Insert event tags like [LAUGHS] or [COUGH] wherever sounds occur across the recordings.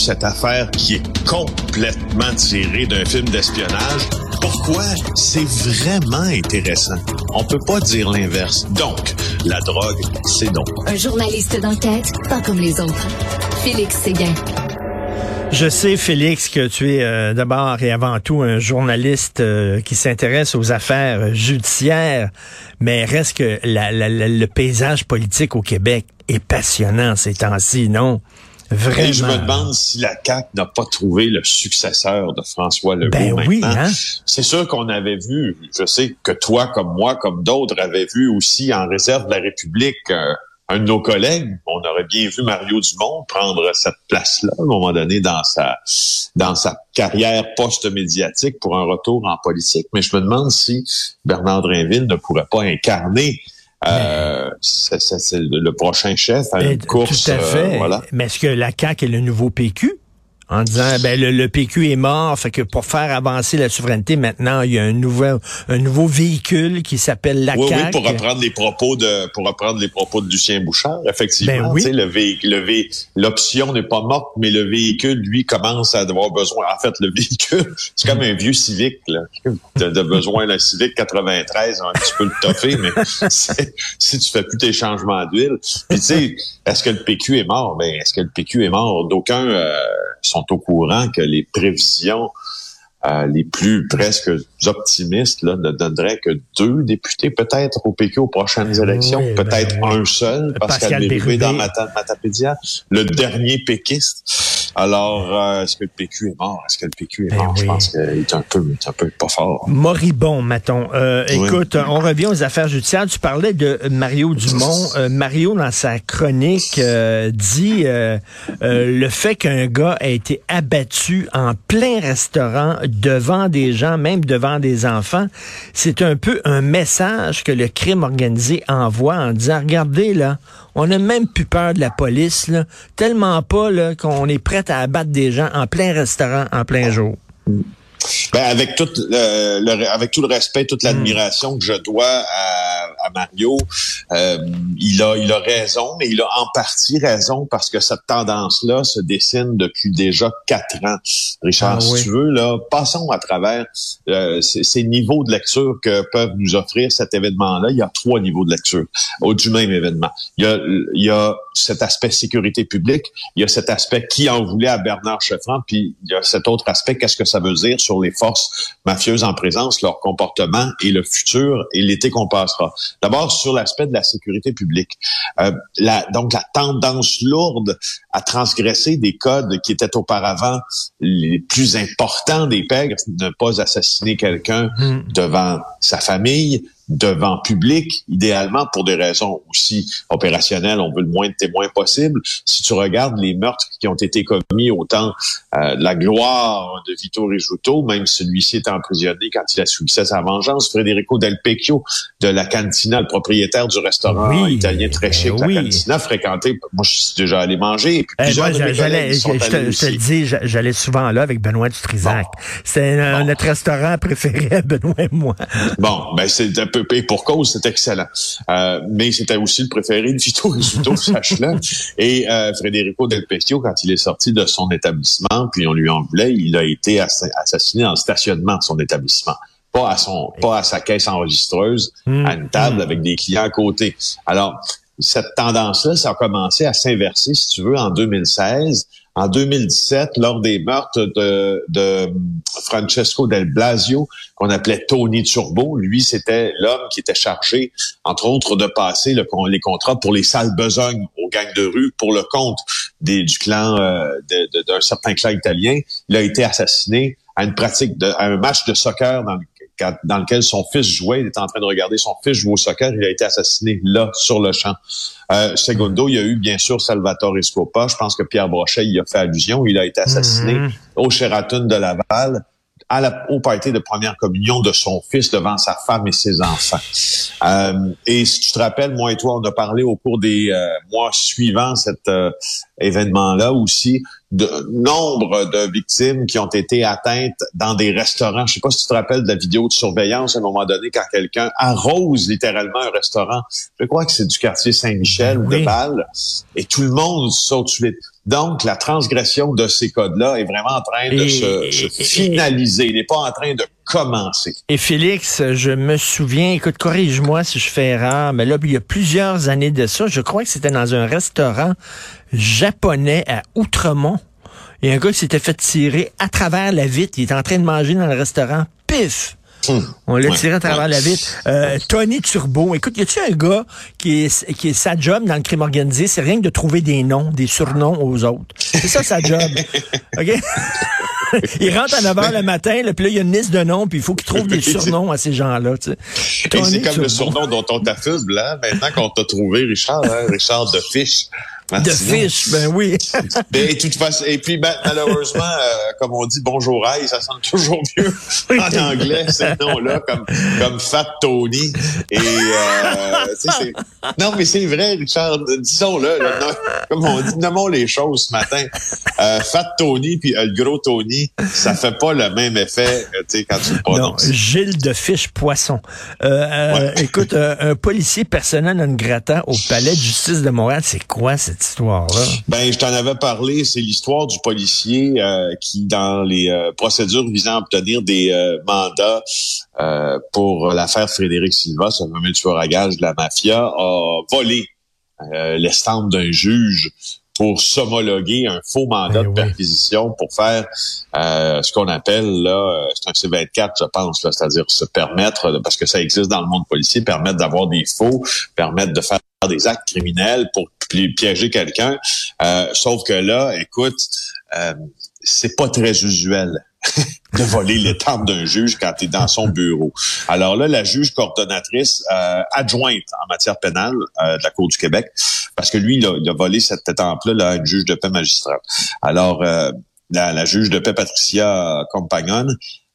cette affaire qui est complètement tirée d'un film d'espionnage. Pourquoi? C'est vraiment intéressant? On peut pas dire l'inverse. Donc, la drogue, c'est donc. Un journaliste d'enquête, pas comme les autres. Félix Séguin. Je sais, Félix, que tu es euh, d'abord et avant tout un journaliste euh, qui s'intéresse aux affaires judiciaires, mais reste que le paysage politique au Québec est passionnant ces temps-ci, non? Vraiment. Et je me demande si la CAQ n'a pas trouvé le successeur de François Legault ben Oui, hein? C'est sûr qu'on avait vu, je sais que toi comme moi, comme d'autres, avaient vu aussi en réserve de la République euh, un de nos collègues, on aurait bien vu Mario Dumont prendre cette place-là à un moment donné dans sa dans sa carrière post-médiatique pour un retour en politique. Mais je me demande si Bernard Drinville ne pourrait pas incarner euh, c'est le prochain chef à une course. Tout à fait. voilà. Mais est-ce que la CAQ est le nouveau PQ? En disant ben le, PQ est mort, fait que pour faire avancer la souveraineté maintenant, il y a un nouveau un nouveau véhicule qui s'appelle la oui, Oui, pour reprendre les propos de pour reprendre les propos de Lucien Bouchard, effectivement, ben le véhicule l'option n'est pas morte, mais le véhicule lui commence à avoir besoin en fait le [LAUGHS] véhicule, c'est comme un vieux Civic là, de, besoin d'un Civic 93, un petit peu le toffer mais [LAUGHS] si tu fais plus tes changements d'huile, puis tu sais, est-ce que le PQ est mort? Ben est-ce que le PQ est mort? D'aucuns euh, sont au courant que les prévisions euh, les plus presque optimistes là, ne donneraient que deux députés peut-être au PQ aux prochaines élections, peut-être ben, un seul, Pascal, Pascal dans Matapédia, le dernier péquiste. Alors, euh, est-ce que le PQ est mort? Est-ce que le PQ est ben mort? Je pense qu'il est un peu, un peu pas fort. Moribond, mettons. Euh, écoute, on revient aux affaires judiciaires. Tu parlais de Mario Dumont. Euh, Mario, dans sa chronique, dit le fait qu'un gars a été abattu en plein restaurant devant des gens, même devant des enfants, c'est un peu un message que le crime organisé envoie en disant, regardez là, on n'a même plus peur de la police, là, tellement pas qu'on est prêt à abattre des gens en plein restaurant, en plein jour. Ben, avec tout le, avec tout le respect, toute l'admiration que je dois à, à Mario, euh, il a il a raison, mais il a en partie raison parce que cette tendance-là se dessine depuis déjà quatre ans. Richard, ah si tu veux, là, passons à travers euh, ces, niveaux de lecture que peuvent nous offrir cet événement-là. Il y a trois niveaux de lecture au du même événement. Il y a il y a cet aspect sécurité publique, il y a cet aspect qui en voulait à Bernard Cheffran, puis il y a cet autre aspect, qu'est-ce que ça veut dire sur les forces mafieuses en présence, leur comportement et le futur et l'été qu'on passera. D'abord, sur l'aspect de la sécurité publique. Euh, la, donc, la tendance lourde à transgresser des codes qui étaient auparavant les plus importants des pègres, ne pas assassiner quelqu'un hmm. devant sa famille, devant public, idéalement pour des raisons aussi opérationnelles, on veut le moins de témoins possible. Si tu regardes les meurtres qui ont été commis au temps euh, de la gloire de Vito Rizzuto, même celui-ci est emprisonné quand il a subissé sa vengeance, Federico Del Pecchio de la Cantina, le propriétaire du restaurant italien très chic, la Cantina, fréquenté, moi je suis déjà allé manger. Et puis eh, j'allais, je, te, le dis, j'allais souvent là avec Benoît Dutrisac. C'est notre restaurant préféré, Benoît et moi. Bon, ben c'est un peu et pour cause, c'est excellent. Euh, mais c'était aussi le préféré de Vito Rizzuto, [LAUGHS] sache-le. Et euh, Federico Del Pestio, quand il est sorti de son établissement, puis on lui en voulait, il a été assassiné en stationnement de son établissement pas à son pas à sa caisse enregistreuse mmh. à une table mmh. avec des clients à côté. Alors cette tendance-là, ça a commencé à s'inverser, si tu veux, en 2016 en 2017 lors des meurtres de, Francesco Del Blasio, qu'on appelait Tony Turbo. Lui, c'était l'homme qui était chargé, entre autres, de passer le, les contrats pour les salles besognes aux gangs de rue pour le compte du clan euh, d'un certain clan italien. Il a été assassiné à une pratique de, à un match de soccer dans dans lequel son fils jouait. Il était en train de regarder son fils jouer au soccer. Il a été assassiné là, sur le champ. Euh, segundo, il y a eu bien sûr Salvatore Scopa. Je pense que Pierre Brochet y a fait allusion. Il a été assassiné mm-hmm. au Sheraton de Laval à la, au party de première communion de son fils devant sa femme et ses enfants. Euh, et si tu te rappelles, moi et toi, on a parlé au cours des euh, mois suivants cet euh, événement-là aussi de nombre de victimes qui ont été atteintes dans des restaurants. Je sais pas si tu te rappelles de la vidéo de surveillance à un moment donné quand quelqu'un arrose littéralement un restaurant. Je crois que c'est du quartier Saint-Michel ou de Bâle et tout le monde saute suite. Donc, la transgression de ces codes-là est vraiment en train de se, finaliser. Il n'est pas en train de commencer. Et Félix, je me souviens, écoute, corrige-moi si je fais erreur, mais là, il y a plusieurs années de ça, je crois que c'était dans un restaurant japonais à Outremont. Il y a un gars qui s'était fait tirer à travers la vitre. Il était en train de manger dans le restaurant. Pif! Hum. On l'a tiré à travers la vitre. Euh, Tony Turbo. Écoute, y a-tu un gars qui est, qui est sa job dans le crime organisé, c'est rien que de trouver des noms, des surnoms aux autres. C'est ça sa job. [LAUGHS] OK? [LAUGHS] il rentre à 9 h le matin, là, puis là, il y a une liste de noms, puis il faut qu'il trouve des surnoms à ces gens-là. Tu sais. c'est comme le surnom dont on t'affuse, là, maintenant qu'on t'a trouvé, Richard, hein, Richard de Fiche. De fish, ben oui. [LAUGHS] ben, toute façon, et puis ben, malheureusement, euh, comme on dit bonjour aïe, ça sonne toujours mieux [LAUGHS] en anglais, ces noms-là, comme, comme Fat Tony. Et euh, non, mais c'est vrai, Richard, disons-le, comme on dit, nommons les choses ce matin. Euh, Fat Tony puis le gros Tony, ça fait pas le même effet quand tu le prononces. Non, Gilles de Fiche Poisson. Écoute, un policier personnel non grata au palais de justice de Montréal, c'est quoi cette histoire-là? Ben, je t'en avais parlé. C'est l'histoire du policier euh, qui, dans les euh, procédures visant à obtenir des euh, mandats pour l'affaire Frédéric Silva, ce fameux tueur à gage de la mafia, a volé l'estampe d'un juge pour s'homologuer un faux mandat ben de perquisition pour faire ce qu'on appelle là, c'est un C24, je pense, c'est-à-dire se permettre, parce que ça existe dans le monde policier, permettre d'avoir des faux, permettre de faire des actes criminels pour piéger quelqu'un. Euh, sauf que là, écoute, euh, c'est pas très usuel [LAUGHS] de voler les temps d'un juge quand tu es dans son bureau. Alors là, la juge coordonnatrice euh, adjointe en matière pénale euh, de la Cour du Québec, parce que lui, il a, volé cette étampe-là là, à une juge de paix magistrate. Alors, la, la, juge de paix Patricia Compagnon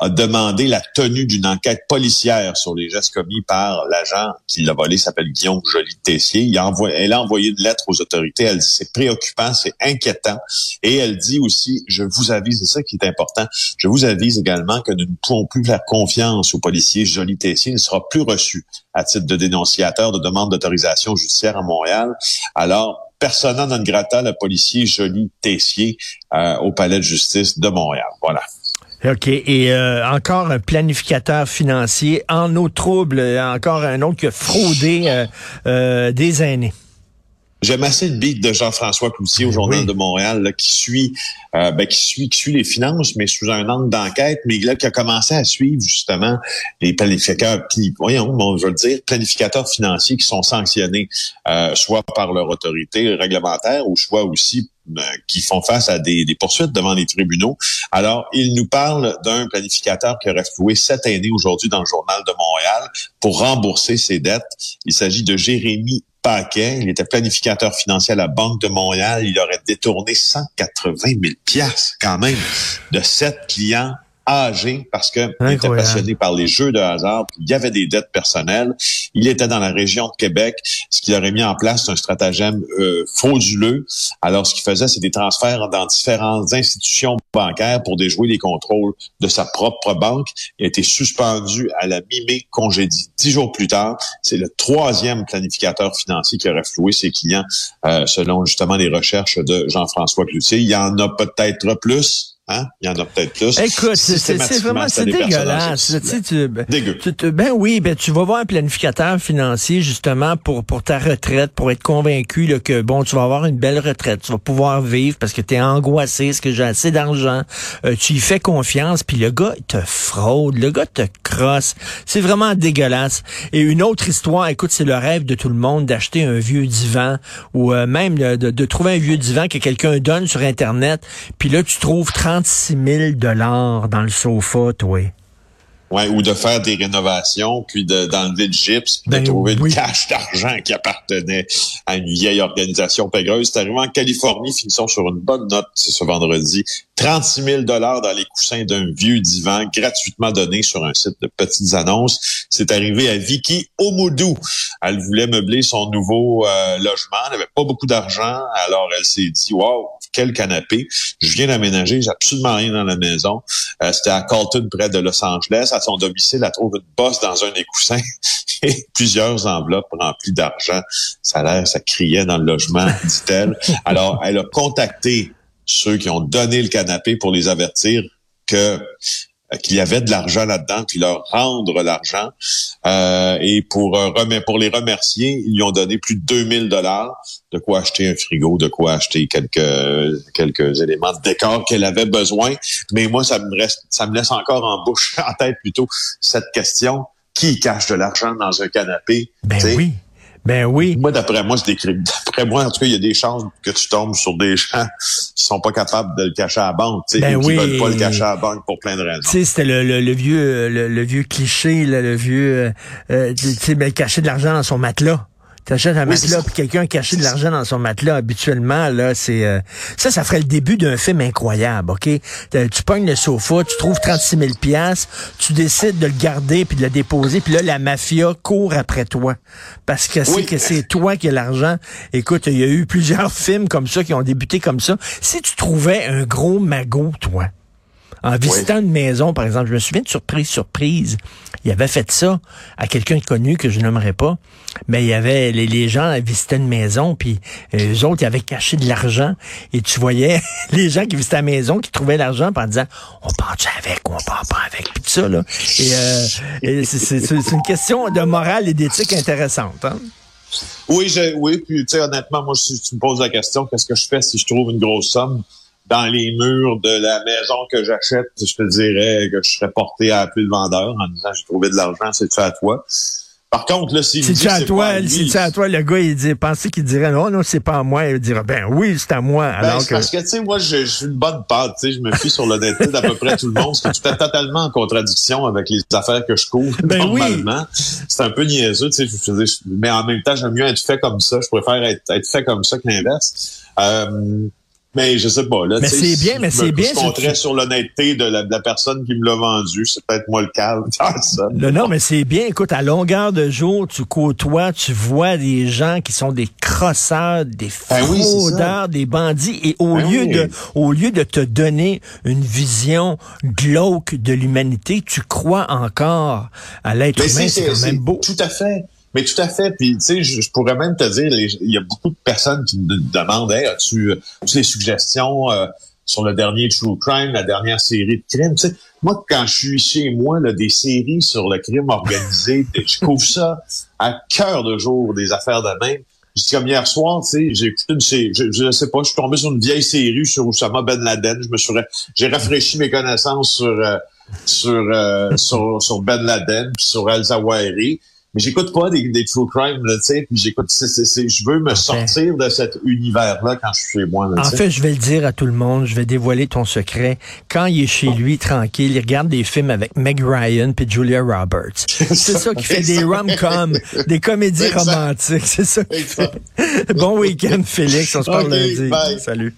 a demandé la tenue d'une enquête policière sur les gestes commis par l'agent qui l'a volé, s'appelle Guillaume Joly-Tessier. Il a envoyé, elle a envoyé une lettre aux autorités. Elle dit c'est préoccupant, c'est inquiétant. Et elle dit aussi, je vous avise, c'est ça qui est important, je vous avise également que nous ne pouvons plus faire confiance au policier Joly-Tessier. Il ne sera plus reçu à titre de dénonciateur de demande d'autorisation judiciaire à Montréal. Alors, persona non grata, le policier Joly Tessier euh, au palais de justice de Montréal. Voilà. OK. Et euh, encore un planificateur financier en eau trouble, encore un autre qui a fraudé euh, euh, des aînés. J'aime assez le beat de Jean-François Cloutier au Journal de Montréal là, qui suit ben, qui suit qui suit les finances, mais sous un angle d'enquête, mais là qui a commencé à suivre justement les planificateurs, puis voyons, bon, je veux dire, planificateurs financiers qui sont sanctionnés soit par leur autorité réglementaire ou soit aussi ben, qui font face à des, poursuites devant les tribunaux. Alors, il nous parle d'un planificateur qui aurait floué sept années aujourd'hui dans le journal de Montréal pour rembourser ses dettes. Il s'agit de Jérémy Il était planificateur financier à la Banque de Montréal. Il aurait détourné 180 000 piastres quand même de sept clients âgé parce que il était passionné par les jeux de hasard. Il y avait des dettes personnelles. Il était dans la région de Québec. Ce qu'il aurait mis en place, c'est un stratagème euh, frauduleux. Alors, ce qu'il faisait, c'est des transferts dans différentes institutions bancaires pour déjouer les contrôles de sa propre banque. Il a été suspendu à la mi-mai, congédié. Dix jours plus tard, c'est le troisième planificateur financier qui aurait floué ses clients, euh, selon justement les recherches de Jean-François Cloutier. Il y en a peut-être plus Hein? Il y en a peut-être plus. Écoute, c'est vraiment c'est dégueulasse. Tu, tu, ben, Tu, ben oui, ben tu vas voir un planificateur financier justement pour pour ta retraite, pour être convaincu là, que bon, tu vas avoir une belle retraite, tu vas pouvoir vivre parce que tu es angoissé, est-ce que j'ai assez d'argent. Euh, tu y fais confiance, puis le gars te fraude, le gars te crosse. C'est vraiment dégueulasse. Et une autre histoire, écoute, c'est le rêve de tout le monde d'acheter un vieux divan ou euh, même de, de, trouver un vieux divan que quelqu'un donne sur internet, puis là tu trouves 30 36 000 dollars dans le sofa, toi. Ouais, ou de faire des rénovations, puis d'enlever le gypse, puis de ben trouver une cache d'argent qui appartenait à une vieille organisation pégueuse. C'est arrivé en Californie, finissons sur une bonne note ce vendredi. 36 000 dollars dans les coussins d'un vieux divan gratuitement donné sur un site de petites annonces. C'est arrivé à Vicky Omoudou. Elle voulait meubler son nouveau euh, logement. Elle n'avait pas beaucoup d'argent, alors elle s'est dit, wow, quel canapé. Je viens d'aménager, j'ai absolument rien dans la maison. Euh, c'était à Colton, près de Los Angeles. à son domicile, elle trouve une bosse dans un des coussins [LAUGHS] et plusieurs enveloppes remplies d'argent. Ça a l'air, ça criait dans le logement, dit-elle. Alors, elle a contacté ceux qui ont donné le canapé pour les avertir que euh, qu'il y avait de l'argent là-dedans, puis leur rendre l'argent. Euh, et pour euh, pour les remercier, ils lui ont donné plus de 2000 dollars, de quoi acheter un frigo, de quoi acheter quelques quelques éléments de décor qu'elle avait besoin. Mais moi, ça me reste, ça me laisse encore en bouche, [LAUGHS] en tête plutôt cette question qui cache de l'argent dans un canapé? Ben oui. Ben oui. Moi, d'après moi, c'est D'après moi, en tout cas, il y a des chances que tu tombes sur des gens qui sont pas capables de le cacher à la banque, tu sais, ben qui veulent pas le cacher à la banque pour plein de raisons. Tu sais, c'était le, le, vieux le, vieux cliché, le vieux, euh, euh tu sais, ben, cacher de l'argent dans son matelas. T'achètes un matelas puis quelqu'un caché de l'argent dans son matelas. Habituellement, là, c'est euh, ça, ça ferait le début d'un film incroyable, ok? Tu pognes le sofa, tu trouves 36 000 pièces, tu décides de le garder puis de le déposer, puis là la mafia court après toi parce que c'est que c'est toi qui as l'argent. Écoute, il y a eu plusieurs [LAUGHS] films comme ça qui ont débuté comme ça. Si tu trouvais un gros magot, toi, en visitant une maison, par exemple, je me souviens de surprise, surprise. Il avait fait ça à quelqu'un de connu que je n'aimerais pas. Mais il y avait les, les gens visitaient une maison, puis euh, eux autres, ils avaient caché de l'argent. Et tu voyais [LAUGHS] les gens qui visitaient la maison, qui trouvaient l'argent en disant On part-tu avec ou on part pas avec? Puis tout ça, là. Et, euh, c'est une question de morale et d'éthique intéressante. Hein? Oui, je, oui, puis tu sais, honnêtement, moi, si tu me poses la question, qu'est-ce que je fais si je trouve une grosse somme? Dans les murs de la maison que j'achète, je te dirais que je serais porté à appeler le vendeur en disant j'ai trouvé de l'argent, c'est tu à toi. Par contre, là, si c'est à toi, si à toi, le gars, il dit, pensait qu'il dirait non, non, c'est pas à moi? Il dirait ben oui, c'est à moi. Ben, alors que... parce que tu sais, moi, je, suis une bonne pâte, tu sais, je me fie sur l'honnêteté d'à peu près tout le monde, ce qui est totalement en contradiction avec les affaires que je couvre ben normalement. C'est un peu niaiseux, tu sais, mais en même temps, j'aime mieux être fait comme ça. Je préfère être, être fait comme ça que l'inverse. Euh, mais je sais pas. Là, mais c'est bien, mais c'est bien. Je compterais sur l'honnêteté de la, personne qui me l'a vendu. C'est peut-être moi le calme. [LAUGHS] ça. Non, non, mais c'est bien. Écoute, à longueur de jour, tu côtoies, tu vois des gens qui sont des crosseurs, des ben fraudeurs, des bandits. Et au ben lieu de, au lieu de te donner une vision glauque de l'humanité, tu crois encore à l'être humain. C'est quand même beau. Tout à fait. Mais tout à fait. Puis, tu sais, je, pourrais même te dire, il y a beaucoup de personnes qui me demandent, hey, as-tu des suggestions euh, sur le dernier True Crime, la dernière série de crimes? Tu sais, moi, quand je suis chez moi, là, des séries sur le crime organisé, [LAUGHS] je couvre ça à cœur de jour, des affaires de même. Juste comme hier soir, tu sais, j'ai écouté une série, je, je sais pas, je suis tombé sur une vieille série sur Osama Ben Laden. Je me suis, j'ai rafraîchi mes connaissances sur, euh, sur, euh, [LAUGHS] sur, sur, Ben Laden, puis sur Al-Zawahiri mais j'écoute pas des, des true crime, tu sais, puis j'écoute, je veux me sortir de cet univers-là quand je suis chez moi. en fait, je vais le dire à tout le monde, je vais dévoiler ton secret. Quand il est chez lui, tranquille, il regarde des films avec Meg Ryan puis Julia Roberts. [LAUGHS] C'est ça qui fait des rom-coms, des comédies romantiques, c'est ça qui fait. [LAUGHS] bon week-end, Félix, on se parle lundi. Salut.